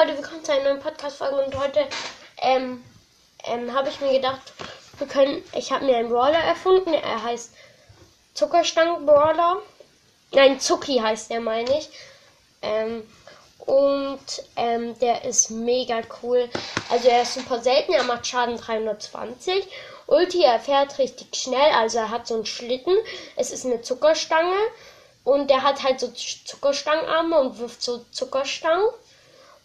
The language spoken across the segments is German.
Leute, willkommen zu einer neuen Podcast-Folge und heute ähm, ähm, habe ich mir gedacht, wir können, ich habe mir einen Brawler erfunden, er heißt Zuckerstangen-Brawler. Nein, Zucki heißt der, meine ich. Ähm, und ähm, der ist mega cool. Also er ist super selten, er macht Schaden 320. Ulti, er fährt richtig schnell, also er hat so einen Schlitten. Es ist eine Zuckerstange. Und er hat halt so Zuckerstangenarme und wirft so Zuckerstangen.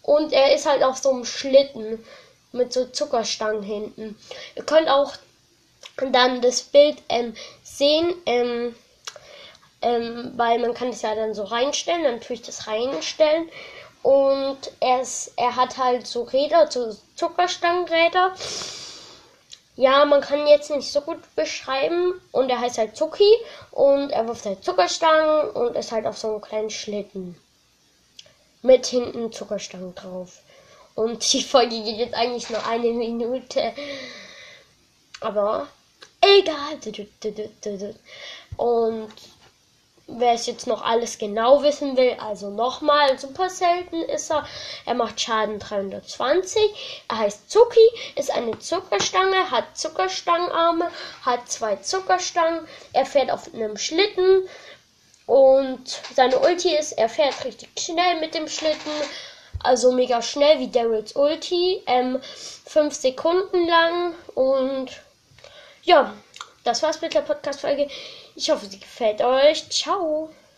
Und er ist halt auf so einem Schlitten mit so Zuckerstangen hinten. Ihr könnt auch dann das Bild ähm, sehen, ähm, ähm, weil man kann es ja dann so reinstellen, dann tue ich das reinstellen. Und er, ist, er hat halt so Räder, so Zuckerstangenräder. Ja, man kann jetzt nicht so gut beschreiben. Und er heißt halt Zucki. Und er wirft halt Zuckerstangen und ist halt auf so einem kleinen Schlitten mit hinten Zuckerstangen drauf. Und die Folge geht jetzt eigentlich nur eine Minute. Aber egal. Und wer es jetzt noch alles genau wissen will, also nochmal, super selten ist er. Er macht Schaden 320. Er heißt Zucki, ist eine Zuckerstange, hat Zuckerstangenarme, hat zwei Zuckerstangen. Er fährt auf einem Schlitten und seine Ulti ist, er fährt richtig schnell mit dem Schlitten. Also mega schnell wie Daryls Ulti. Ähm, fünf Sekunden lang. Und ja, das war's mit der Podcast-Folge. Ich hoffe, sie gefällt euch. Ciao.